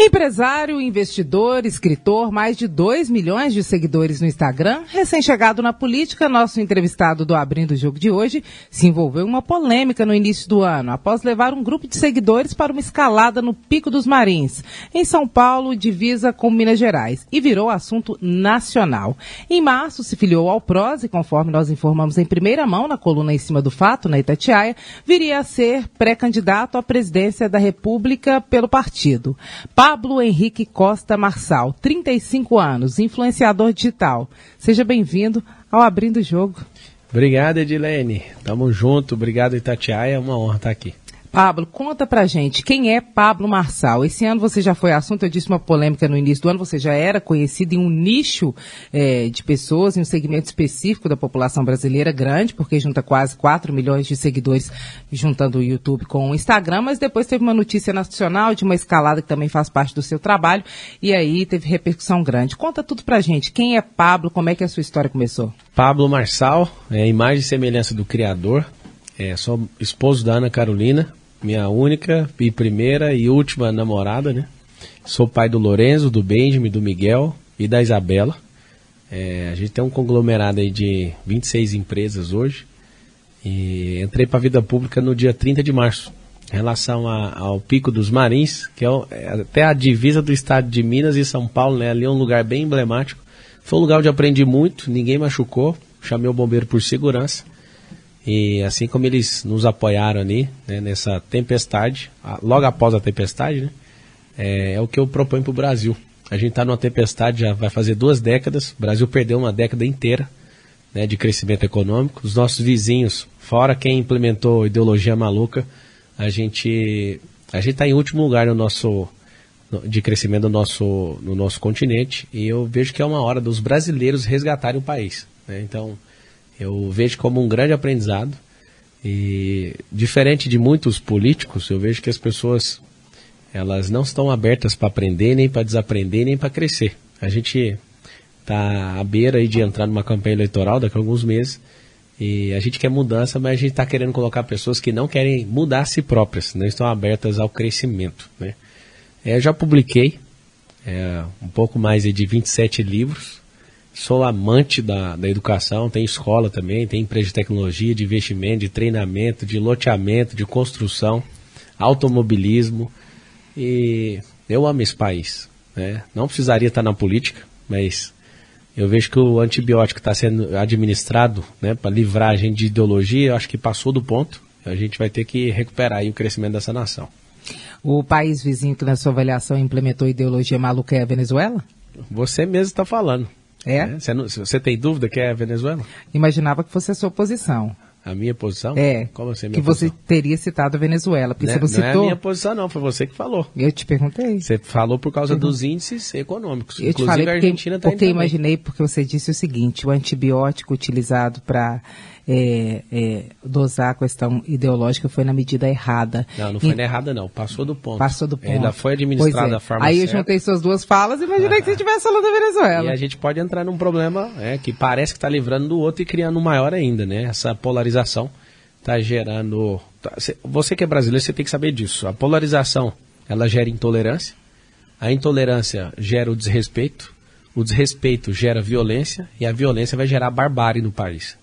Empresário, investidor, escritor, mais de 2 milhões de seguidores no Instagram, recém-chegado na política, nosso entrevistado do Abrindo o Jogo de hoje se envolveu em uma polêmica no início do ano, após levar um grupo de seguidores para uma escalada no Pico dos Marins, em São Paulo, divisa com Minas Gerais, e virou assunto nacional. Em março, se filiou ao PROS e, conforme nós informamos em primeira mão na coluna em cima do fato, na Itatiaia, viria a ser pré-candidato à presidência da República pelo partido. Pablo Henrique Costa Marçal, 35 anos, influenciador digital. Seja bem-vindo ao Abrindo o Jogo. Obrigado, Edilene. Tamo junto. Obrigado, Itatiaia. É uma honra estar aqui. Pablo, conta pra gente, quem é Pablo Marçal? Esse ano você já foi assunto, eu disse uma polêmica no início do ano, você já era conhecido em um nicho é, de pessoas, em um segmento específico da população brasileira grande, porque junta quase 4 milhões de seguidores, juntando o YouTube com o Instagram, mas depois teve uma notícia nacional de uma escalada que também faz parte do seu trabalho, e aí teve repercussão grande. Conta tudo pra gente, quem é Pablo, como é que a sua história começou? Pablo Marçal, é imagem e semelhança do Criador, é, sou esposo da Ana Carolina, minha única e primeira e última namorada, né? Sou pai do Lorenzo, do Benjamin, do Miguel e da Isabela. É, a gente tem um conglomerado aí de 26 empresas hoje. E entrei para a vida pública no dia 30 de março, em relação a, ao Pico dos Marins, que é, o, é, até a divisa do estado de Minas e São Paulo, né? Ali é um lugar bem emblemático. Foi um lugar onde aprendi muito, ninguém machucou. Chamei o bombeiro por segurança. E assim como eles nos apoiaram ali, né, nessa tempestade, logo após a tempestade, né, é, é, o que eu proponho para o Brasil. A gente está numa tempestade, já vai fazer duas décadas, o Brasil perdeu uma década inteira né, de crescimento econômico. Os nossos vizinhos, fora quem implementou ideologia maluca, a gente a gente está em último lugar no nosso de crescimento no nosso, no nosso continente e eu vejo que é uma hora dos brasileiros resgatarem o país. Né? Então, eu vejo como um grande aprendizado. E diferente de muitos políticos, eu vejo que as pessoas elas não estão abertas para aprender, nem para desaprender, nem para crescer. A gente está à beira de entrar numa campanha eleitoral daqui a alguns meses e a gente quer mudança, mas a gente está querendo colocar pessoas que não querem mudar a si próprias, não estão abertas ao crescimento. Né? É, eu já publiquei é, um pouco mais de 27 livros, Sou amante da, da educação, tem escola também, tem empresa de tecnologia, de investimento, de treinamento, de loteamento, de construção, automobilismo. E eu amo esse país. Né? Não precisaria estar na política, mas eu vejo que o antibiótico está sendo administrado né, para livrar a gente de ideologia, eu acho que passou do ponto. A gente vai ter que recuperar o crescimento dessa nação. O país vizinho que na sua avaliação implementou ideologia maluca é a Venezuela? Você mesmo está falando. É? Você, não, você tem dúvida que é a Venezuela? Imaginava que fosse a sua posição. A minha posição? É. Como assim, que posição? você teria citado a Venezuela. Porque não, você não citou... é a minha posição, não. Foi você que falou. Eu te perguntei. Você falou por causa dos índices econômicos. Eu Inclusive, te falei a Argentina está Porque imaginei, porque você disse o seguinte: o antibiótico utilizado para é, é, dosar a questão ideológica foi na medida errada. Não, não foi e, na errada, não. Passou do ponto. Passou do ponto. Ainda foi administrada é. a forma Aí certa. eu juntei suas duas falas e imaginei que você estivesse falando da Venezuela. E a gente pode entrar num problema é, que parece que está livrando do outro e criando um maior ainda, né? Essa polarização está gerando. Tá, você que é brasileiro, você tem que saber disso. A polarização ela gera intolerância, a intolerância gera o desrespeito, o desrespeito gera violência e a violência vai gerar barbárie no país.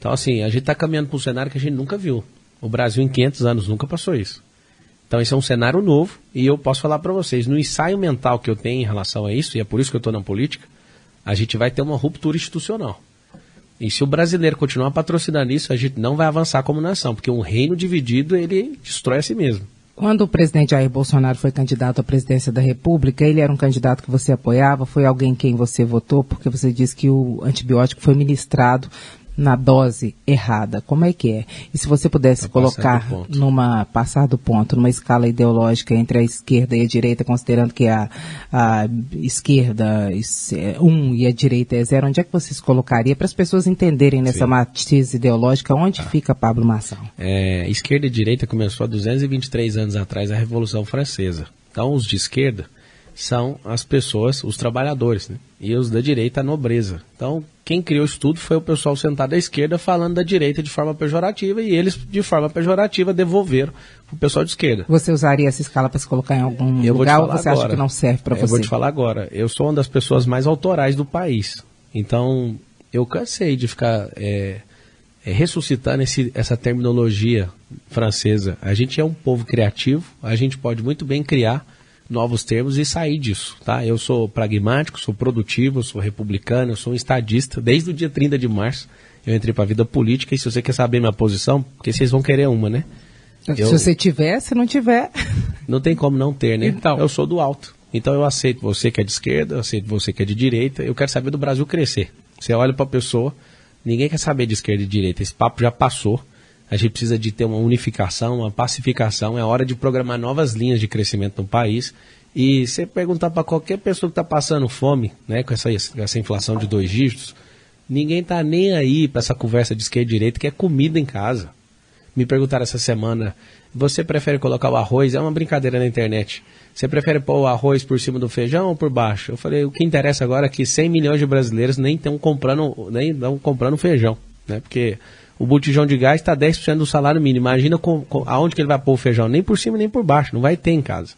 Então, assim, a gente está caminhando para um cenário que a gente nunca viu. O Brasil, em 500 anos, nunca passou isso. Então, esse é um cenário novo e eu posso falar para vocês, no ensaio mental que eu tenho em relação a isso, e é por isso que eu estou na política, a gente vai ter uma ruptura institucional. E se o brasileiro continuar patrocinando isso, a gente não vai avançar como nação, porque um reino dividido, ele destrói a si mesmo. Quando o presidente Jair Bolsonaro foi candidato à presidência da República, ele era um candidato que você apoiava? Foi alguém quem você votou? Porque você disse que o antibiótico foi ministrado na dose errada. Como é que é? E se você pudesse pra colocar numa passar do ponto, numa escala ideológica entre a esquerda e a direita, considerando que a, a esquerda é um e a direita é zero, onde é que você se colocaria para as pessoas entenderem nessa Sim. matiz ideológica onde ah. fica Pablo Marçal? É, esquerda e direita começou há 223 anos atrás a Revolução Francesa. Então os de esquerda são as pessoas, os trabalhadores, né? E os da direita, a nobreza. Então, quem criou isso tudo foi o pessoal sentado à esquerda falando da direita de forma pejorativa e eles, de forma pejorativa, devolveram o pessoal de esquerda. Você usaria essa escala para se colocar em algum Eu lugar ou você agora. acha que não serve para Eu você? vou te falar agora. Eu sou uma das pessoas mais autorais do país. Então, eu cansei de ficar é, é, ressuscitando esse, essa terminologia francesa. A gente é um povo criativo, a gente pode muito bem criar novos termos e sair disso, tá? Eu sou pragmático, sou produtivo, sou republicano, eu sou um estadista. Desde o dia 30 de março eu entrei para a vida política e se você quer saber minha posição, porque vocês vão querer uma, né? Se Eu- você tiver, se não tiver. Não tem como não ter, né? Então. Eu sou do alto. Então eu aceito você que é de esquerda, eu aceito você que é de direita. Eu quero saber do Brasil crescer. Você olha para a pessoa, ninguém quer saber de esquerda e direita. Esse papo já passou. A gente precisa de ter uma unificação, uma pacificação. É hora de programar novas linhas de crescimento no país. E você perguntar para qualquer pessoa que está passando fome, né, com essa, essa inflação de dois dígitos, ninguém tá nem aí para essa conversa de esquerda e direita, que é comida em casa. Me perguntaram essa semana, você prefere colocar o arroz? É uma brincadeira na internet. Você prefere pôr o arroz por cima do feijão ou por baixo? Eu falei, o que interessa agora é que 100 milhões de brasileiros nem estão comprando, nem estão comprando feijão, né? Porque o botijão de gás está 10% do salário mínimo. Imagina com, com- aonde que ele vai pôr o feijão? Nem por cima nem por baixo, não vai ter em casa.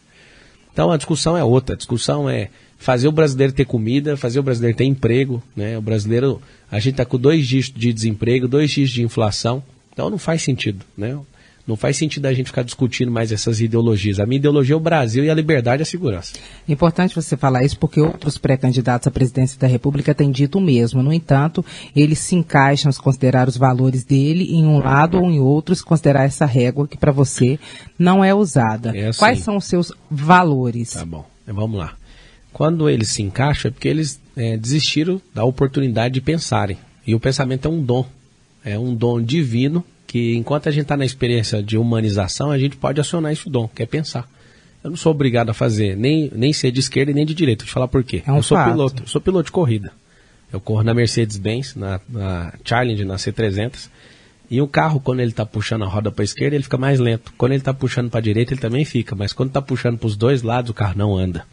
Então a discussão é outra. A discussão é fazer o brasileiro ter comida, fazer o brasileiro ter emprego. Né? O brasileiro, a gente está com dois dígitos de desemprego, dois dígitos de inflação. Então não faz sentido. Né? Não faz sentido a gente ficar discutindo mais essas ideologias. A minha ideologia é o Brasil e a liberdade e a segurança. Importante você falar isso porque outros pré-candidatos à presidência da República têm dito o mesmo. No entanto, eles se encaixam se considerar os valores dele em um lado ou em outro, se considerar essa régua que para você não é usada. É assim. Quais são os seus valores? Tá bom, vamos lá. Quando eles se encaixam é porque eles é, desistiram da oportunidade de pensarem. E o pensamento é um dom. É um dom divino que enquanto a gente está na experiência de humanização, a gente pode acionar esse dom, que é pensar. Eu não sou obrigado a fazer nem, nem ser de esquerda e nem de direita. Vou te falar por quê. É um eu sou fato. piloto, eu sou piloto de corrida. Eu corro na Mercedes-Benz, na, na Challenger, na C300. E o carro, quando ele está puxando a roda para a esquerda, ele fica mais lento. Quando ele está puxando para a direita, ele também fica. Mas quando está puxando para os dois lados, o carro não anda.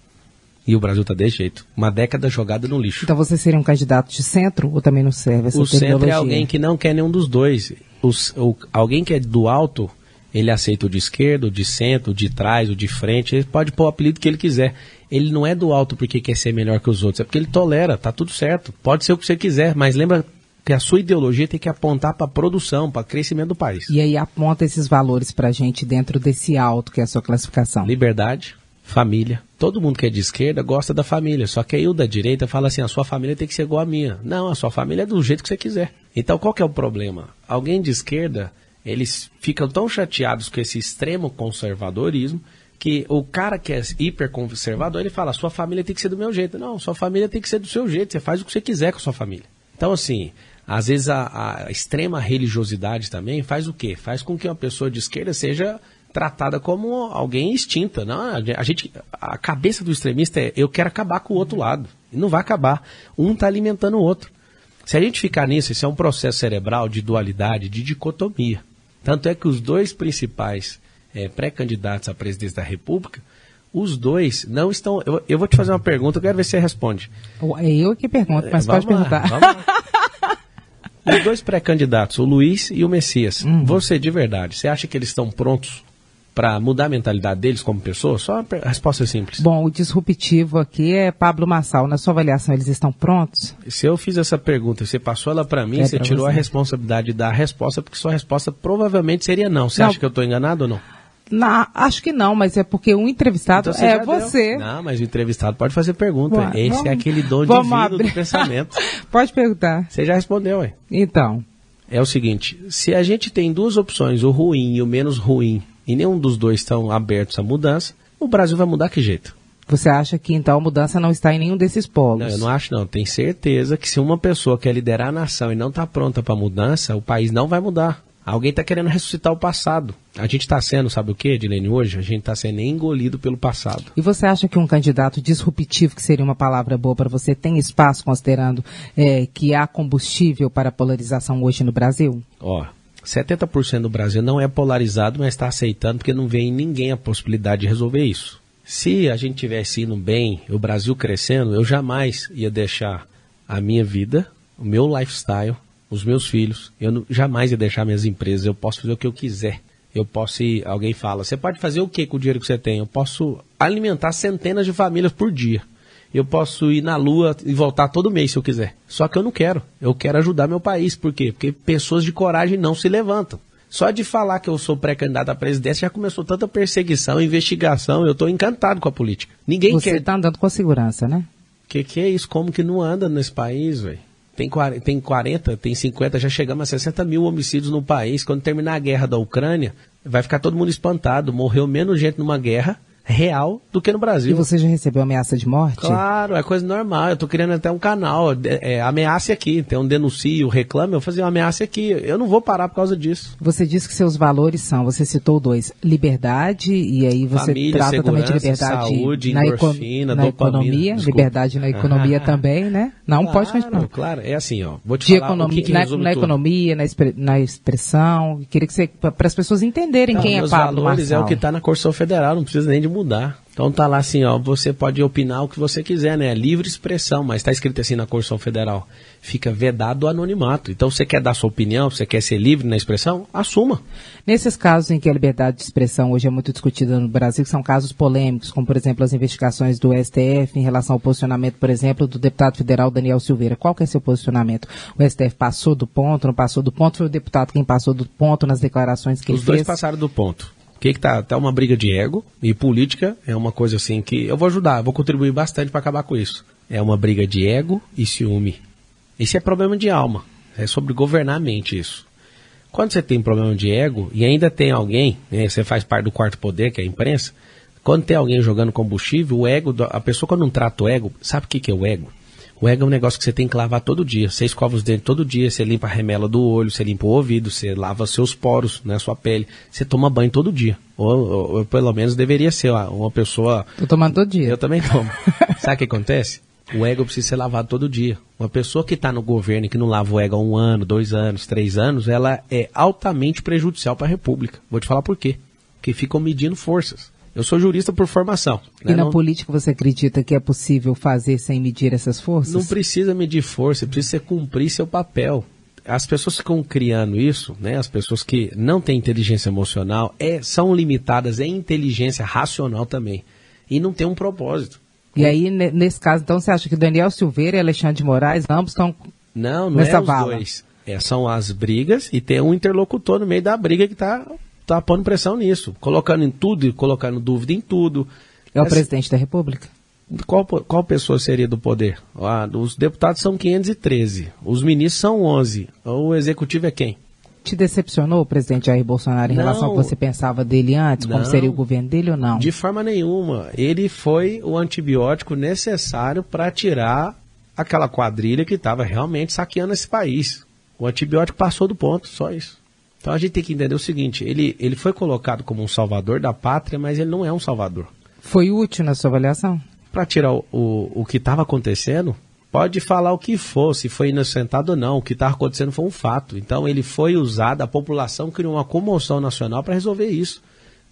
E o Brasil está desse jeito. Uma década jogada no lixo. Então você seria um candidato de centro ou também não serve essa o centro é alguém que não quer nenhum dos dois. Os- o- alguém que é do alto, ele aceita o de esquerda, o de centro, o de trás, o de frente. Ele pode pôr o apelido que ele quiser. Ele não é do alto porque quer ser melhor que os outros. É porque ele tolera, tá tudo certo. Pode ser o que você quiser, mas lembra que a sua ideologia tem que apontar para a produção, para crescimento do país. E aí aponta esses valores pra gente dentro desse alto que é a sua classificação. Liberdade, família. Todo mundo que é de esquerda gosta da família. Só que aí o da direita fala assim: a sua família tem que ser igual à minha. Não, a sua família é do jeito que você quiser. Então qual que é o problema? Alguém de esquerda, eles ficam tão chateados com esse extremo conservadorismo que o cara que é hiperconservador, ele fala: sua família tem que ser do meu jeito. Não, sua família tem que ser do seu jeito. Você faz o que você quiser com sua família. Então, assim, às vezes a, a extrema religiosidade também faz o quê? Faz com que uma pessoa de esquerda seja tratada como alguém extinta. Não, a gente, a cabeça do extremista é eu quero acabar com o outro lado. E não vai acabar. Um está alimentando o outro. Se a gente ficar nisso, isso é um processo cerebral de dualidade, de dicotomia. Tanto é que os dois principais eh, pré-candidatos à presidência da República, os dois não estão. Eu, eu vou te fazer uma pergunta, eu quero ver se você responde. É eu que pergunto, mas Vamos pode lá, perguntar. Os dois pré-candidatos, o Luiz e o Messias, Uhum. você de verdade, você acha que eles estão prontos para mudar a mentalidade deles como pessoas? Só uma per- resposta simples. Bom, o disruptivo aqui é Pablo Massal. Na sua avaliação, eles estão prontos? Se eu fiz essa pergunta, você passou ela para mim, É você tirou você. a responsabilidade da resposta, porque sua resposta provavelmente seria não. Você Não. acha que eu estou enganado ou não? Na- acho que não, mas é porque o entrevistado Então é já deu. você. Não, mas o entrevistado pode fazer pergunta. Ué, Esse vamos- é aquele dom divino abrir. do pensamento. Pode perguntar. Você já respondeu, ué. Então, é o seguinte: se a gente tem duas opções, o ruim e o menos ruim, e nenhum dos dois estão abertos à mudança, o Brasil vai mudar que jeito? você acha que então a mudança não está em nenhum desses polos? Não, eu não acho não. Tenho certeza que se uma pessoa quer liderar a nação e não está pronta para mudança, o país não vai mudar. Alguém está querendo ressuscitar o passado. A gente está sendo, sabe o que, Edilene, hoje? A gente está sendo engolido pelo passado. E você acha que um candidato disruptivo, que seria uma palavra boa para você, tem espaço considerando eh, que há combustível para a polarização hoje no Brasil? Ó, 70% do Brasil não é polarizado, mas está aceitando porque não vê em ninguém a possibilidade de resolver isso. Se a gente tivesse indo bem, o Brasil crescendo, eu jamais ia deixar a minha vida, o meu lifestyle, os meus filhos. Eu não, jamais ia deixar minhas empresas. Eu posso fazer o que eu quiser. Eu posso ir, alguém fala, você pode fazer o que com o dinheiro que você tem? Eu posso alimentar centenas de famílias por dia. Eu posso ir na lua e voltar todo mês se eu quiser. Só que eu não quero. Eu quero ajudar meu país. Por quê? Porque pessoas de coragem não se levantam. Só de falar que eu sou pré-candidato à presidência já começou tanta perseguição, investigação. Eu estou encantado com a política. Ninguém Você quer. está andando com segurança, né? Que que é isso? Como que não anda nesse país, velho? Tem, 40, tem 40, tem 50, já chegamos a 60 mil homicídios no país. Quando terminar a guerra da Ucrânia, vai ficar todo mundo espantado. Morreu menos gente numa guerra real do que no Brasil. E você já recebeu ameaça de morte? Claro, é coisa normal. Eu tô criando até um canal. É, é, ameace aqui. Tem um denuncio, reclame, eu fazer uma ameaça aqui. Eu não vou parar por causa disso. Você disse que seus valores são, você citou dois, liberdade, e aí você Família, trata também de liberdade saúde, na, endorfina, na dopamina, economia, desculpa. liberdade na economia Ah. também, né? Não claro, pode continuar. Claro, é assim, ó. Vou te De falar economia, que que na, na economia, na, expre- na expressão. Queria que você, para as pessoas entenderem Não, quem é Pablo valores é Marçal. o que está na Constituição Federal, não precisa nem de mudar. Então tá lá assim, ó, você pode opinar o que você quiser, né? É livre expressão, mas está escrito assim na Constituição Federal. Fica vedado o anonimato. Então você quer dar sua opinião, você quer ser livre na expressão, assuma. Nesses casos em que a liberdade de expressão hoje é muito discutida no Brasil, que são casos polêmicos, como por exemplo as investigações do STF em relação ao posicionamento, por exemplo, do deputado federal Daniel Silveira. Qual que é seu posicionamento? O STF passou do ponto, não passou do ponto? Foi o deputado quem passou do ponto nas declarações que Os ele dois fez? passaram do ponto. Que que tá? Tá uma briga de ego e política é uma coisa assim que eu vou ajudar, vou contribuir bastante para acabar com isso. É uma briga de ego e ciúme. Isso é problema de alma. É sobre governar a mente isso. Quando você tem problema de ego e ainda tem alguém, né, você faz parte do quarto poder, que é a imprensa, quando tem alguém jogando combustível, o ego, a pessoa quando não trata o ego, sabe o que, que é o ego? O ego é um negócio que você tem que lavar todo dia. Você escova os dentes todo dia, você limpa a remela do olho, você limpa o ouvido, você lava seus poros, né, sua pele. Você toma banho todo dia. Ou, ou- ou pelo menos deveria ser uma, uma pessoa Tô tomando todo dia. eu também tomo. Sabe o que acontece? O ego precisa ser lavado todo dia. Uma pessoa que está no governo e que não lava o ego há um ano, dois anos, três anos, ela é altamente prejudicial para a República. Vou te falar por quê. Porque ficam medindo forças. Eu sou jurista por formação. E né? na não, política você acredita que é possível fazer sem medir essas forças? não precisa medir força, precisa cumprir seu papel. As pessoas que ficam criando isso, né, as pessoas que não têm inteligência emocional, é, são limitadas em inteligência racional também. E não tem um propósito. E aí, ne- nesse caso, então, você acha que Daniel Silveira e Alexandre de Moraes, ambos estão Não, não Nessa é os vala. dois. É, são as brigas e tem um interlocutor no meio da briga que tá, tá pondo pressão nisso. Colocando em tudo e colocando dúvida em tudo. É o Essa- presidente da República? qual, qual pessoa seria do poder? Ah, os deputados são 513. Os ministros são 11. O executivo é quem? Te decepcionou o presidente Jair Bolsonaro em Não. relação ao que você pensava dele antes? Como Não. seria o governo dele ou não? De forma nenhuma. Ele foi o antibiótico necessário para tirar aquela quadrilha que estava realmente saqueando esse país. O antibiótico passou do ponto, só isso. Então a gente tem que entender o seguinte: ele, ele foi colocado como um salvador da pátria, mas ele não é um salvador. Foi útil na sua avaliação? Para tirar o, o, o que estava acontecendo, pode falar o que for, se foi inocentado ou não. O que estava acontecendo foi um fato. Então ele foi usado, a população criou uma comoção nacional para resolver isso.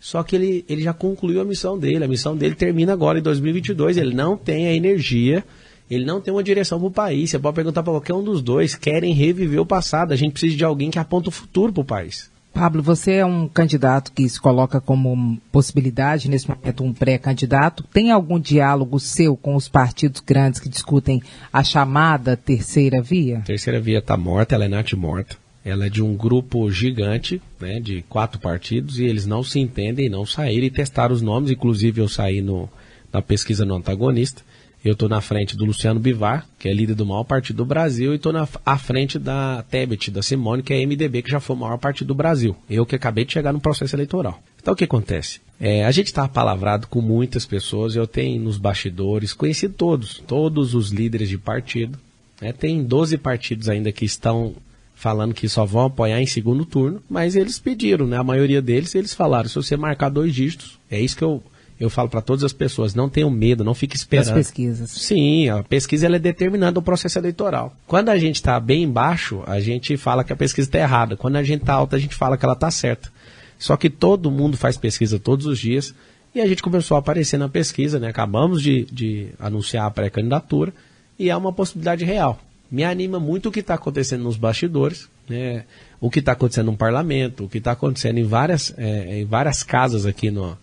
Só que ele, ele já concluiu a missão dele. A missão dele termina agora em 2022. Ele não tem a energia, ele não tem uma direção para o país. Você pode perguntar para qualquer um dos dois. Querem reviver o passado. A gente precisa de alguém que aponta o futuro para o país. Pablo, você é um candidato que se coloca como possibilidade, nesse momento um pré-candidato. Tem algum diálogo seu com os partidos grandes que discutem a chamada terceira via? A terceira via está morta, ela é nat morta. Ela é de um grupo gigante, né, de quatro partidos, e eles não se entendem não saíram e testaram os nomes. Inclusive, eu saí no, na pesquisa no antagonista. Eu estou na frente do Luciano Bivar, que é líder do maior partido do Brasil, e estou à frente da Tebet, da Simone, que é MDB, que já foi o maior partido do Brasil. Eu que acabei de chegar no processo eleitoral. Então, o que acontece? É, a gente está palavrado com muitas pessoas, eu tenho nos bastidores, conheci todos, todos os líderes de partido. né? Tem 12 partidos ainda que estão falando que só vão apoiar em segundo turno, mas eles pediram, né? A maioria deles, eles falaram, se você marcar dois dígitos, é isso que eu, eu falo para todas as pessoas, não tenham medo, não fique esperando. pesquisas. Sim, a pesquisa ela é determinante do processo eleitoral. Quando a gente está bem embaixo, a gente fala que a pesquisa está errada. Quando a gente está alta, a gente fala que ela está certa. Só que todo mundo faz pesquisa todos os dias E a gente começou a aparecer na pesquisa, né? Acabamos de, de anunciar a pré-candidatura e é uma possibilidade real. Me anima muito o que está acontecendo nos bastidores, né? o que está acontecendo no parlamento, o que está acontecendo em várias, é, em várias casas aqui, no,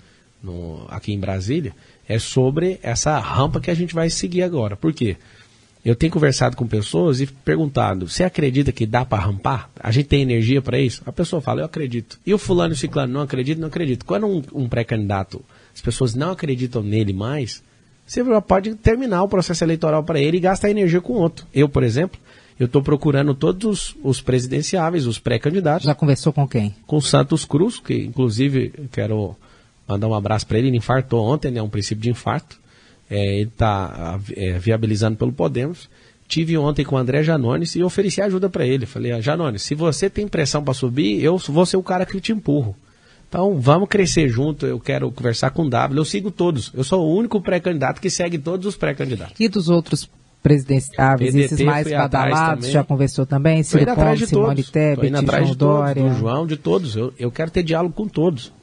no, aqui em Brasília, é sobre essa rampa que a gente vai seguir agora. Por quê? Eu tenho conversado com pessoas e perguntado: você acredita que dá para rampar? A gente tem energia para isso? A pessoa fala: eu acredito. E o fulano e o ciclano não acredito, não acredito. Quando um, um pré-candidato, as pessoas não acreditam nele mais, você pode terminar o processo eleitoral para ele e gastar energia com outro. Eu, por exemplo, eu estou procurando todos os, os presidenciáveis, os pré-candidatos. Já conversou com quem? Com Santos Cruz, que inclusive quero mandar um abraço para ele. Ele infartou ontem, né? Um princípio de infarto. É, ele está é, viabilizando pelo Podemos. Tive ontem com o André Janones e ofereci ajuda para ele. Falei, ah, Janones, se você tem pressão para subir, eu vou ser o cara que te empurro. Então vamos crescer junto. Eu quero conversar com o W. Eu sigo todos. Eu sou o único pré-candidato que segue todos os pré-candidatos. E dos outros presidenciáveis, PDT, esses mais badalados, já conversou também? Ciro Gomes, Simone Tebet, João Dória. Do João, de todos. Eu, eu quero ter diálogo com todos.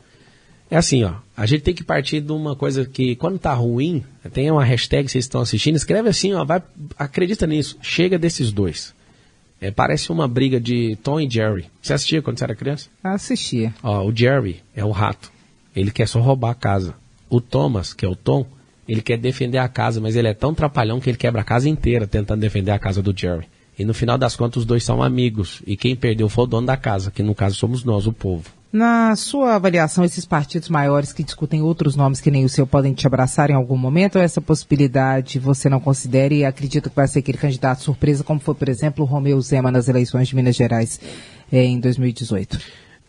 É assim, ó. A gente tem que partir de uma coisa que, quando tá ruim, tem uma hashtag que vocês estão assistindo, escreve assim, ó. Vai, acredita nisso. Chega desses dois. É, parece uma briga de Tom e Jerry. Você assistia quando você era criança? Assistia. Ó, o Jerry é o rato. Ele quer só roubar a casa. O Thomas, que é o Tom, ele quer defender a casa, mas ele é tão trapalhão que ele quebra a casa inteira tentando defender a casa do Jerry. E no final das contas, os dois são amigos. E quem perdeu foi o dono da casa, que no caso somos nós, o povo. Na sua avaliação, esses partidos maiores que discutem outros nomes que nem o seu podem te abraçar em algum momento ou essa possibilidade você não considera e acredita que vai ser aquele candidato surpresa, como foi, por exemplo, o Romeu Zema nas eleições de Minas Gerais eh, em 2018?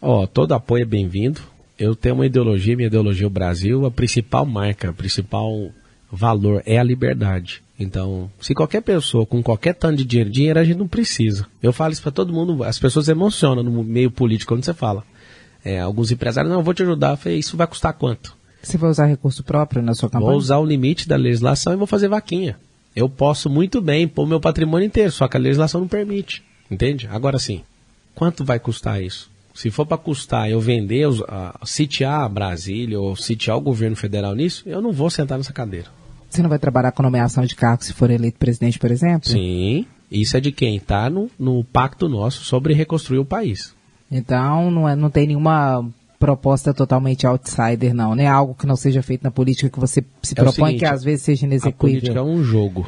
Ó, oh, todo apoio é bem-vindo eu tenho uma ideologia, minha ideologia é o Brasil, a principal marca, o principal valor é a liberdade. Então, se qualquer pessoa com qualquer tanto de dinheiro, dinheiro a gente não precisa. Eu falo isso para todo mundo, as pessoas emocionam no meio político quando você fala. É, alguns empresários, não, eu vou te ajudar. Eu falei, isso vai custar quanto? Você vai usar recurso próprio na sua campanha? Vou usar o limite da legislação e vou fazer vaquinha. Eu posso muito bem pôr meu patrimônio inteiro, só que a legislação não permite. Entende? Agora sim, quanto vai custar isso? Se for para custar eu vender, uh, sitiar Brasília ou sitiar o governo federal nisso, eu não vou sentar nessa cadeira. Você não vai trabalhar com nomeação de cargo se for eleito presidente, por exemplo? Sim, isso é de quem está no, no pacto nosso sobre reconstruir o país. Então não, é, não tem nenhuma proposta totalmente outsider, não, né? Algo que não seja feito na política que você se é propõe seguinte, que às vezes seja inexequível. A política é um jogo.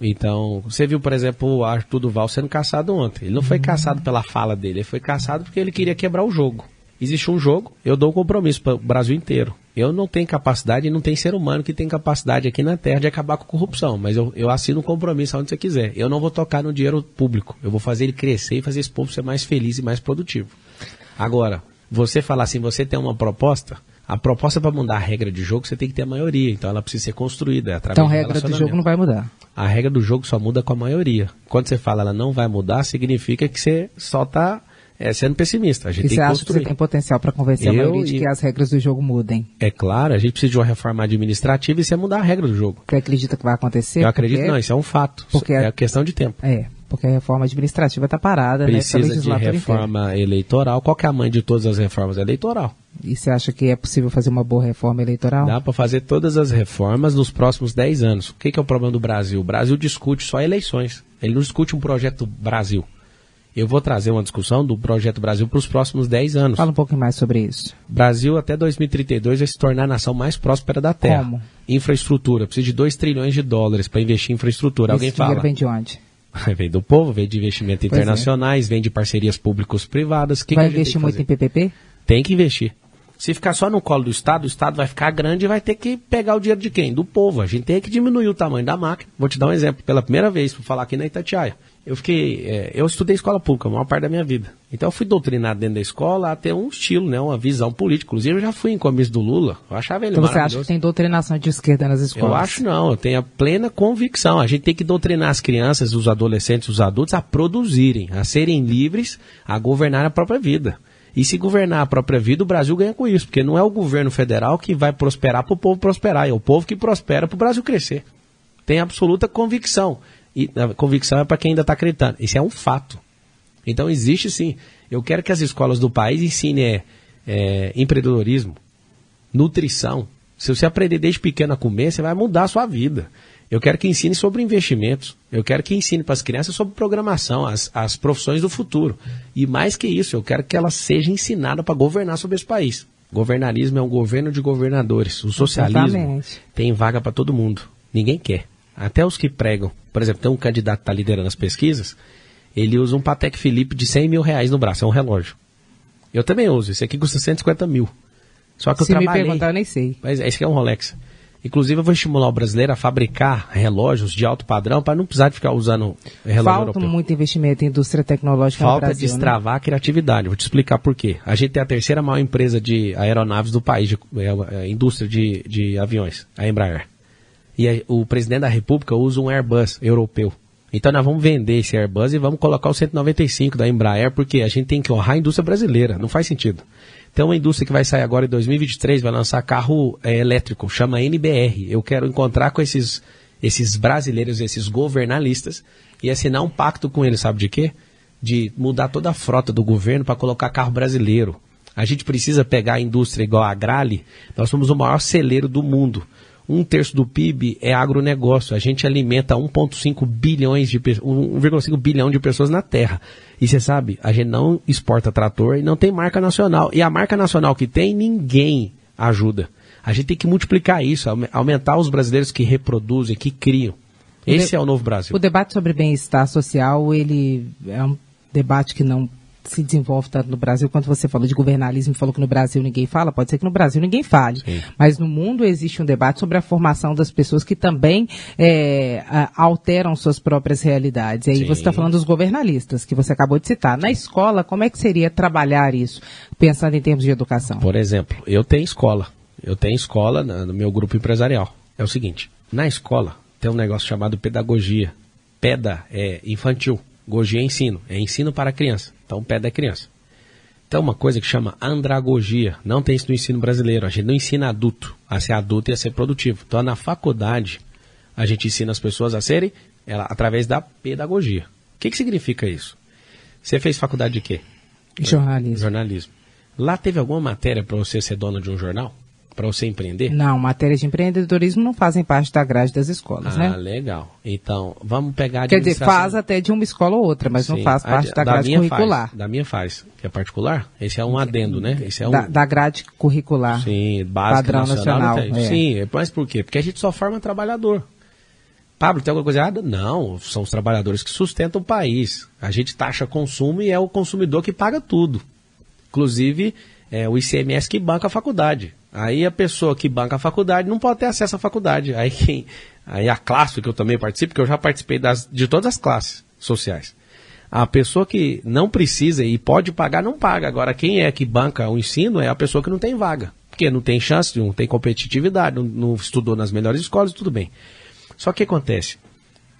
Então, você viu, por exemplo, o Arthur Duval sendo caçado ontem. Ele não foi uhum. caçado pela fala dele, ele foi caçado porque ele queria quebrar o jogo. Existe um jogo, eu dou um compromisso para o Brasil inteiro. Eu não tenho capacidade e não tem ser humano que tem capacidade aqui na Terra de acabar com a corrupção, mas eu, eu assino um compromisso onde você quiser. Eu não vou tocar no dinheiro público. Eu vou fazer ele crescer e fazer esse povo ser mais feliz e mais produtivo. Agora, você falar assim, você tem uma proposta, a proposta para mudar a regra de jogo, você tem que ter a maioria. Então ela precisa ser construída. Através então a regra do jogo não vai mudar. A regra do jogo só muda com a maioria. Quando você fala ela não vai mudar, significa que você só está é, sendo pessimista. A gente e você acha que você tem potencial para convencer Eu a maioria de que as regras do jogo mudem? É claro, a gente precisa de uma reforma administrativa e isso é mudar a regra do jogo. Você acredita que vai acontecer? Eu acredito porque... não, isso é um fato. Porque é a questão de tempo. É, porque a reforma administrativa está parada, né, Precisa né? de reforma eleitoral. Qual que é a mãe de todas as reformas? Eleitoral. E você acha que é possível fazer uma boa reforma eleitoral? Dá para fazer todas as reformas nos próximos 10 anos. O que, que, é o problema do Brasil? O Brasil discute só eleições. Ele não discute um projeto Brasil. Eu vou trazer uma discussão do projeto Brasil para os próximos 10 anos. Fala um pouco mais sobre isso. Brasil até 2032 vai se tornar a nação mais próspera da Terra. Como? Infraestrutura. Precisa de 2 trilhões de dólares para investir em infraestrutura. Esse Alguém fala? vem de onde? vem do povo, vem de investimentos pois é. internacionais, é. vem de parcerias públicos-privadas. Vai que investir muito em PPP? Tem que investir. Se ficar só no colo do Estado, o Estado vai ficar grande e vai ter que pegar o dinheiro de quem? Do povo. A gente tem que diminuir o tamanho da máquina. Vou te dar um exemplo. Pela primeira vez, vou falar aqui na Itatiaia. Eu fiquei, é, eu estudei escola pública a maior parte da minha vida. Então eu fui doutrinado dentro da escola a ter um estilo, né, uma visão política. Inclusive eu já fui em comício do Lula. Eu achava ele Então você acha que tem doutrinação de esquerda nas escolas? Eu acho não. Eu tenho a plena convicção. A gente tem que doutrinar as crianças, os adolescentes, os adultos a produzirem, a serem livres, a governar a própria vida. E se governar a própria vida, o Brasil ganha com isso, porque não é o governo federal que vai prosperar para o povo prosperar, é o povo que prospera para o Brasil crescer. Tem absoluta convicção. E a convicção é para quem ainda está acreditando. Isso é um fato. Então existe sim. Eu quero que as escolas do país ensinem é, é, empreendedorismo, nutrição, Se você aprender desde pequeno a comer, você vai mudar a sua vida. Eu quero que ensine sobre investimentos. Eu quero que ensine para as crianças sobre programação, as, as profissões do futuro. E mais que isso, eu quero que ela seja ensinada para governar sobre esse país. Governarismo é um governo de governadores. O socialismo Exatamente. tem vaga para todo mundo. Ninguém quer. Até os que pregam. Por exemplo, tem um candidato que está liderando as pesquisas, ele usa um Patek Philippe de 100 mil reais no braço, é um relógio. Eu também uso, esse aqui custa 150 mil. Só que eu Se me trabalhei... perguntar, eu nem sei. Mas esse aqui é um Rolex. Inclusive, eu vou estimular o brasileiro a fabricar relógios de alto padrão para não precisar de ficar usando relógio Falta europeu. muito investimento em indústria tecnológica no Falta Brasil. né? destravar a criatividade. Vou te explicar por quê. A gente tem a terceira maior empresa de aeronaves do país, de, é, é, indústria de, de aviões, a Embraer. E a- o presidente da República usa um Airbus europeu. Então nós vamos vender esse Airbus e vamos colocar o 195 da Embraer, porque a gente tem que honrar a indústria brasileira. Não faz sentido. Tem uma indústria que vai sair agora em 2023, vai lançar carro é, elétrico, chama NBR. Eu quero encontrar com esses, esses brasileiros, esses governalistas, e assinar um pacto com eles, sabe de quê? De mudar toda a frota do governo para colocar carro brasileiro. A gente precisa pegar a indústria igual a Grale, nós somos o maior celeiro do mundo. Um terço do PIB é agronegócio. A gente alimenta 1,5 bilhões de pe- 1,5 bilhão de pessoas na Terra. E você sabe, a gente não exporta trator e não tem marca nacional. E a marca nacional que tem, ninguém ajuda. A gente tem que multiplicar isso, aume- aumentar os brasileiros que reproduzem, que criam. Esse é o novo Brasil. O debate sobre bem-estar social, ele é um debate que não se desenvolve tanto no Brasil quanto você falou de governalismo, falou que no Brasil ninguém fala, pode ser que no Brasil ninguém fale. Sim. Mas no mundo existe um debate sobre a formação das pessoas que também é, alteram suas próprias realidades. E aí Sim. você está falando dos governalistas, que você acabou de citar. Na escola, como é que seria trabalhar isso, pensando em termos de educação? Por exemplo, eu tenho escola. Eu tenho escola no meu grupo empresarial. É o seguinte, na escola tem um negócio chamado pedagogia. Peda é infantil, gogia é ensino, é ensino para criança. Então peda é criança. Então uma coisa que chama andragogia, não tem isso no ensino brasileiro. A gente não ensina adulto a ser adulto e a ser produtivo. Então na faculdade a gente ensina as pessoas a serem ela, através da pedagogia. O que, que significa isso? Você fez faculdade de quê? Jornalismo. Jornalismo. Lá teve alguma matéria para você ser dono de um jornal? Para você empreender? Não, matérias de empreendedorismo não fazem parte da grade das escolas, ah, né? legal. Então, vamos pegar a Quer dizer, faz até de uma escola ou outra, mas não Sim, faz a- parte da grade curricular. Faz, da minha faz. Que é particular? Esse é um adendo, né? Esse é um... Da, da grade curricular. Sim, básica Padrão nacional. nacional, não é. Sim, mas por quê? Porque a gente só forma trabalhador. Pablo, tem alguma coisa errada? Não, são os trabalhadores que sustentam o país. A gente taxa consumo e é o consumidor que paga tudo. Inclusive, é o ICMS que banca a faculdade. Aí a pessoa que banca a faculdade não pode ter acesso à faculdade. Aí, quem, aí a classe que eu também participo, que eu já participei das, de todas as classes sociais. A pessoa que não precisa e pode pagar, não paga. Agora, quem é que banca o ensino é a pessoa que não tem vaga. Porque não tem chance, não tem competitividade, não, não estudou nas melhores escolas, tudo bem. Só que acontece?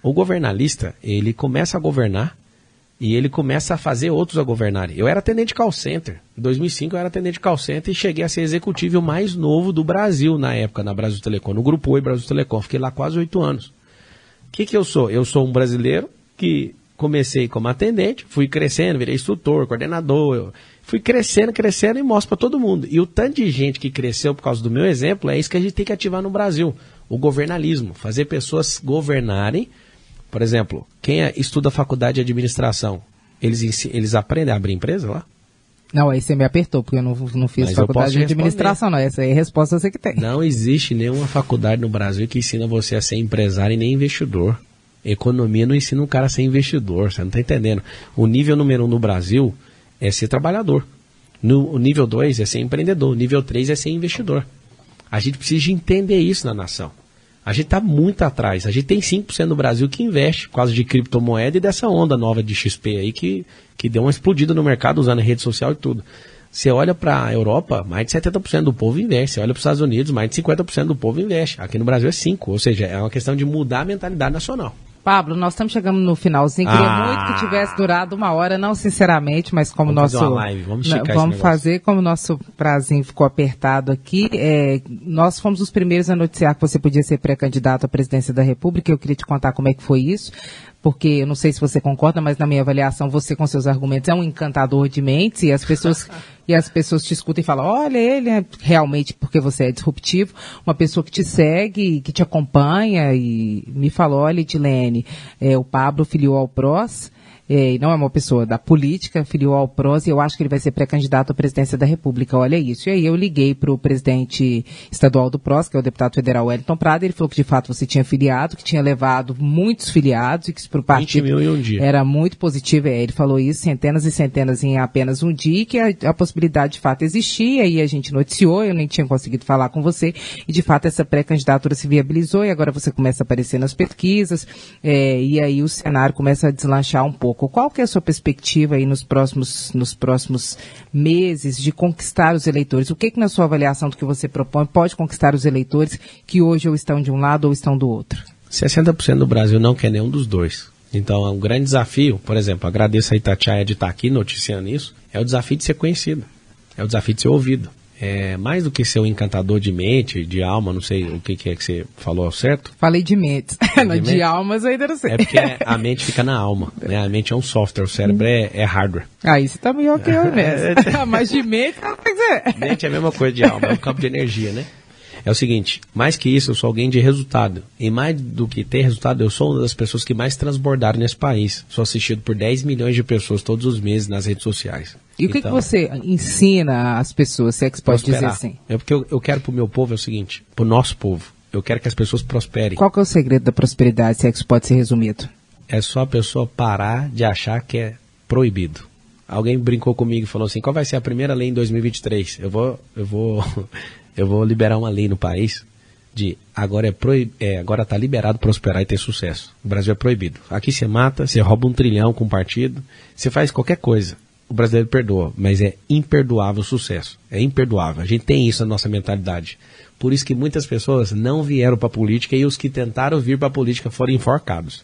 O governalista, ele começa a governar e ele começa a fazer outros a governarem. Eu era atendente de call center. Em 2005 eu era atendente de call center e cheguei a ser executivo mais novo do Brasil na época, na Brasil Telecom, no Grupo Oi Brasil Telecom. Fiquei lá quase oito anos. O que, que eu sou? Eu sou um brasileiro que comecei como atendente, fui crescendo, virei instrutor, coordenador, eu fui crescendo, crescendo e mostro para todo mundo. E o tanto de gente que cresceu por causa do meu exemplo é isso que a gente tem que ativar no Brasil, o governalismo, fazer pessoas governarem. Por exemplo, quem é- estuda faculdade de administração, eles, eles aprendem a abrir empresa lá? Não, aí você me apertou, porque eu não, não fiz Mas faculdade de administração, não. Essa aí é a resposta você que tem. Não existe nenhuma faculdade no Brasil que ensina você a ser empresário e nem investidor. Economia não ensina um cara a ser investidor, você não está entendendo. O nível número um no Brasil é ser trabalhador. No, o nível 2 é ser empreendedor. O nível 3 é ser investidor. A gente precisa de entender isso na nação. A gente está muito atrás. A gente tem 5% no Brasil que investe por causa de criptomoeda e dessa onda nova de XP aí que, que deu uma explodida no mercado usando a rede social e tudo. Você olha para a Europa, mais de 70% do povo investe. Você olha para os Estados Unidos, mais de 50% do povo investe. Aqui no Brasil é 5%. Ou seja, é uma questão de mudar a mentalidade nacional. Pablo, nós estamos chegando no finalzinho. Queria Ah. muito que tivesse durado uma hora, não sinceramente, mas como Vamos nosso. fazer uma live, vamos Não, esse Vamos fazer, como o nosso prazinho ficou apertado aqui. é, nós fomos os primeiros a noticiar que você podia ser pré-candidato à presidência da República. Eu queria te contar como é que foi isso. Porque eu não sei se você concorda, mas na minha avaliação você com seus argumentos é um encantador de mentes e as pessoas e as pessoas te escutam e falam, olha ele é realmente porque você é disruptivo, uma pessoa que te segue, que te acompanha e me falou, olha Edilene, é, o Pablo filiou ao PROS, é, não é uma pessoa da política, filiou ao PROS, e eu acho que ele vai ser pré-candidato à presidência da República. Olha isso. E aí eu liguei para o presidente estadual do PROS, que é o deputado federal Wellington Prado, ele falou que de fato você tinha filiado, que tinha levado muitos filiados e que para o partido um era muito positivo. É, ele falou isso, centenas e centenas em apenas um dia, que a, a possibilidade de fato existia, e a gente noticiou, eu nem tinha conseguido falar com você, e de fato essa pré-candidatura se viabilizou, e agora você começa a aparecer nas pesquisas, é, e aí o cenário começa a deslanchar um pouco. Qual que é a sua perspectiva aí nos próximos, nos próximos meses de conquistar os eleitores? O que, que na sua avaliação do que você propõe pode conquistar os eleitores que hoje ou estão de um lado ou estão do outro? 60% do Brasil não quer nenhum dos dois. Então é um grande desafio, por exemplo, agradeço a Itatiaia de estar aqui noticiando isso, é o desafio de ser conhecido, é o desafio de ser ouvido é, mais do que ser um encantador de mente, de alma, não sei o que, que é que você falou ao certo. Falei de mente. de, de almas ainda não sei. É porque a mente fica na alma. Né? A mente é um software, o cérebro é, é hardware. Aí você tá melhor que eu mesmo. Mas de mente, quer dizer. Mente é a mesma coisa de alma, é um campo de energia, né? É o seguinte: mais que isso, eu sou alguém de resultado. E mais do que ter resultado, eu sou uma das pessoas que mais transbordaram nesse país. Sou assistido por 10 milhões de pessoas todos os meses nas redes sociais. E o que, então, que você ensina às pessoas, se é que você pode dizer assim? É porque eu, eu quero para o meu povo é o seguinte: para o nosso povo, eu quero que as pessoas prosperem. Qual que é o segredo da prosperidade, se é que isso pode ser resumido? É só a pessoa parar de achar que é proibido. Alguém brincou comigo e falou assim: qual vai ser a primeira lei em 2023? Eu vou, eu vou eu vou liberar uma lei no país de agora é, proib, é agora está liberado prosperar e ter sucesso. O Brasil é proibido. Aqui você mata, você rouba um trilhão com um partido, você faz qualquer coisa. O brasileiro perdoa, mas é imperdoável o sucesso. É imperdoável. A gente tem isso na nossa mentalidade. Por isso que muitas pessoas não vieram para a política e os que tentaram vir para a política foram enforcados.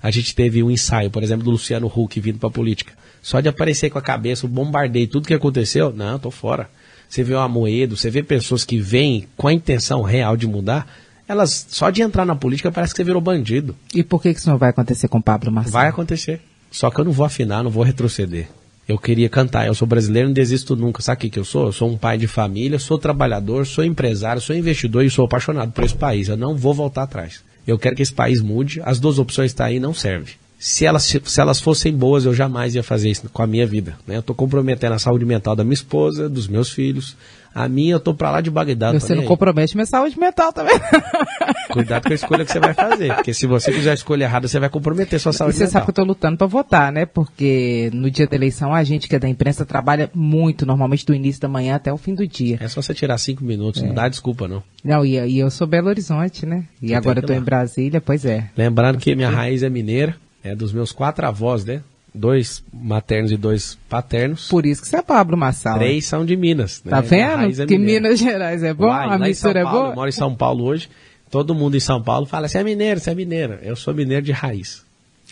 A gente teve um ensaio, por exemplo, do Luciano Huck vindo para a política. Só de aparecer com a cabeça, o bombardeio, tudo que aconteceu, não, tô fora você vê o Amoedo, você vê pessoas que vêm com a intenção real de mudar, elas, só de entrar na política parece que você virou bandido. E por que isso não vai acontecer com o Pablo Marcelo? Vai acontecer. Só que eu não vou afinar, não vou retroceder. Eu queria cantar, eu sou brasileiro, não desisto nunca. Sabe o que, que eu sou? Eu sou um pai de família, sou trabalhador, sou empresário, sou investidor e sou apaixonado por esse país. Eu não vou voltar atrás. Eu quero que esse país mude, as duas opções estão tá aí, não serve se elas, se elas fossem boas, eu jamais ia fazer isso com a minha vida. Né? Eu estou comprometendo a saúde mental da minha esposa, dos meus filhos. A minha, eu estou para lá de Bagdá. Você não aí. compromete minha saúde mental também. Cuidado com a escolha que você vai fazer. Porque se você fizer a escolha errada, você vai comprometer sua saúde e você mental. Você sabe que eu estou lutando para votar, né? Porque no dia da eleição, a gente que é da imprensa trabalha muito, normalmente do início da manhã até o fim do dia. É só você tirar cinco minutos, é. não dá desculpa, não. Não, e, e eu sou Belo Horizonte, né? E você agora eu estou em Brasília, pois é. Lembrando que minha raiz é mineira é dos meus quatro avós, né? Dois maternos e dois paternos. Por isso que você é Pablo Massal. Três são de Minas. Né? Tá vendo? É que Minas Gerais é bom? Lá, a mistura é boa? Eu moro em São Paulo hoje. Todo mundo em São Paulo fala, você é mineiro, você é mineiro. Eu sou mineiro de raiz.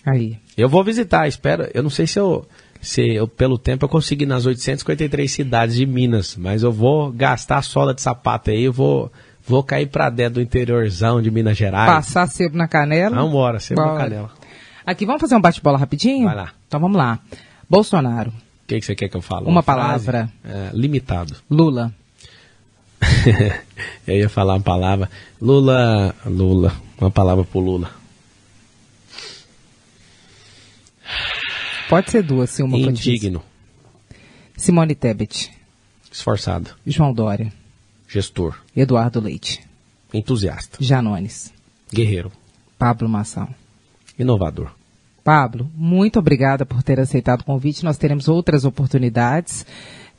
Aí. Eu vou visitar, espero. Eu não sei se eu, se eu, pelo tempo, eu consegui nas 853 cidades de Minas, mas eu vou gastar a sola de sapato aí, eu vou, vou cair pra dentro do interiorzão de Minas Gerais. Passar sebo na canela? Vamos embora, sebo Bora. na canela. Aqui, vamos fazer um bate-bola rapidinho? Vai lá. Então vamos lá. Bolsonaro. O que, que, você quer que eu fale? Uma, uma palavra. É, limitado. Lula. eu ia falar uma palavra. Lula. Lula. Uma palavra pro Lula. Pode ser duas, sim, uma Indigno. Simone Tebet. Esforçado. João Dória. Gestor. Eduardo Leite. Entusiasta. Janones. Guerreiro. Pablo Massal inovador. Pablo, muito obrigada por ter aceitado o convite. Nós teremos outras oportunidades.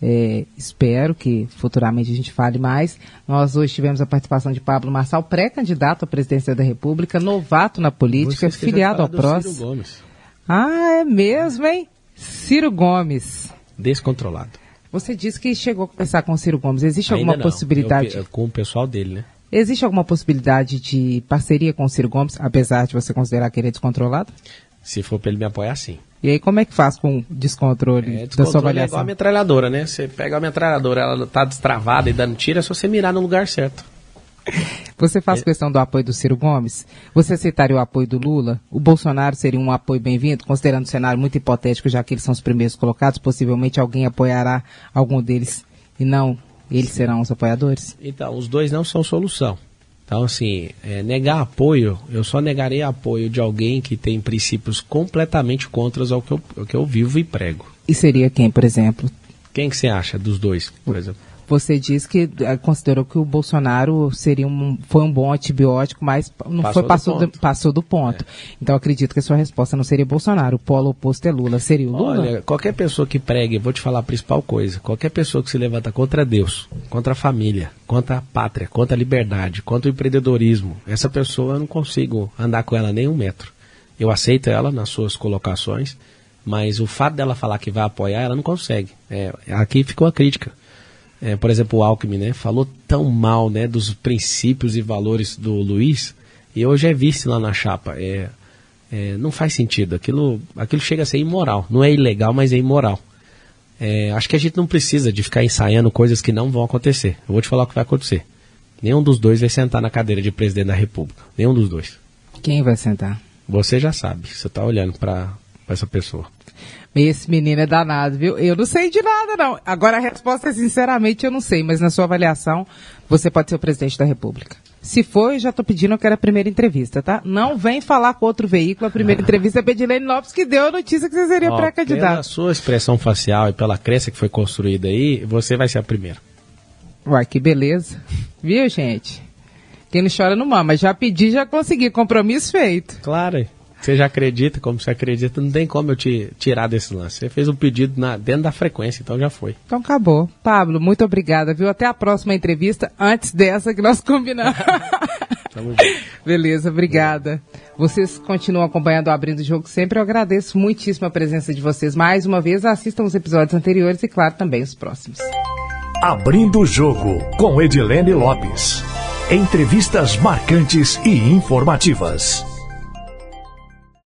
É, espero que futuramente a gente fale mais. Nós hoje tivemos a participação de Pablo Marçal, pré-candidato à presidência da República, novato na política, filiado ao PROS. Ah, é mesmo, hein? Ciro Gomes. Descontrolado. Você disse que chegou a conversar com o Ciro Gomes. Existe Ainda alguma não. possibilidade? Eu, com o pessoal dele, né? Existe alguma possibilidade de parceria com o Ciro Gomes, apesar de você considerar que ele é descontrolado? Se for para ele me apoiar, sim. E aí, como é que faz com o descontrole, é, descontrole da sua avaliação? É igual a metralhadora, né? Você pega a metralhadora, ela está destravada e dando tiro, é só você mirar no lugar certo. Você faz é. questão do apoio do Ciro Gomes? Você aceitaria o apoio do Lula? O Bolsonaro seria um apoio bem-vindo, considerando o cenário muito hipotético, já que eles são os primeiros colocados, possivelmente alguém apoiará algum deles e não eles serão os apoiadores? Então, os dois não são solução. Então, assim, é, negar apoio, eu só negaria apoio de alguém que tem princípios completamente contras ao que eu, ao que eu vivo e prego. E seria quem, por exemplo? Quem que você acha dos dois, por exemplo? Você diz que eh, considerou que o Bolsonaro seria um, foi um bom antibiótico, mas não passou foi passou do, do passou do ponto. É. Então acredito que a sua resposta não seria Bolsonaro. O polo oposto é Lula. Seria o Lula? Olha, qualquer pessoa que pregue, vou te falar a principal coisa. Qualquer pessoa que se levanta contra Deus, contra a família, contra a pátria, contra a liberdade, contra o empreendedorismo, essa pessoa eu não consigo andar com ela nem um metro. Eu aceito ela nas suas colocações, mas o fato dela falar que vai apoiar, ela não consegue. É, aqui ficou a crítica é, por exemplo, o Alckmin, né, falou tão mal né, dos princípios e valores do Luiz, e hoje é vice lá na chapa. É, é, não faz sentido. Aquilo, aquilo chega a ser imoral. Não é ilegal, mas é imoral. É, acho que a gente não precisa de ficar ensaiando coisas que não vão acontecer. Eu vou te falar o que vai acontecer. Nenhum dos dois vai sentar na cadeira de presidente da República. Nenhum dos dois. Quem vai sentar? Você já sabe. Você está olhando para essa pessoa. Esse menino é danado, viu? Eu não sei de nada, não. Agora a resposta é, sinceramente, eu não sei, mas na sua avaliação, você pode ser o presidente da República. Se for, eu já estou pedindo, eu quero a primeira entrevista, tá? Não vem falar com outro veículo, a primeira entrevista é Pedilene Lopes, que deu a notícia que você seria pré-candidato. Pela sua expressão facial e pela crença que foi construída aí, você vai ser a primeira. Uai, que beleza. Viu, gente? Quem não chora não mama. Já pedi, já consegui. Compromisso feito. Claro. Você já acredita, como você acredita, não tem como eu te tirar desse lance. Você fez um pedido na, dentro da frequência, então já foi. Então acabou. Pablo, muito obrigada, viu? Até a próxima entrevista, antes dessa que nós combinamos. Beleza, obrigada. Vocês continuam acompanhando o Abrindo o Jogo sempre. Eu agradeço muitíssimo a presença de vocês mais uma vez. Assistam os episódios anteriores e, claro, também os próximos. Abrindo o Jogo, com Edilene Lopes. Entrevistas marcantes e informativas.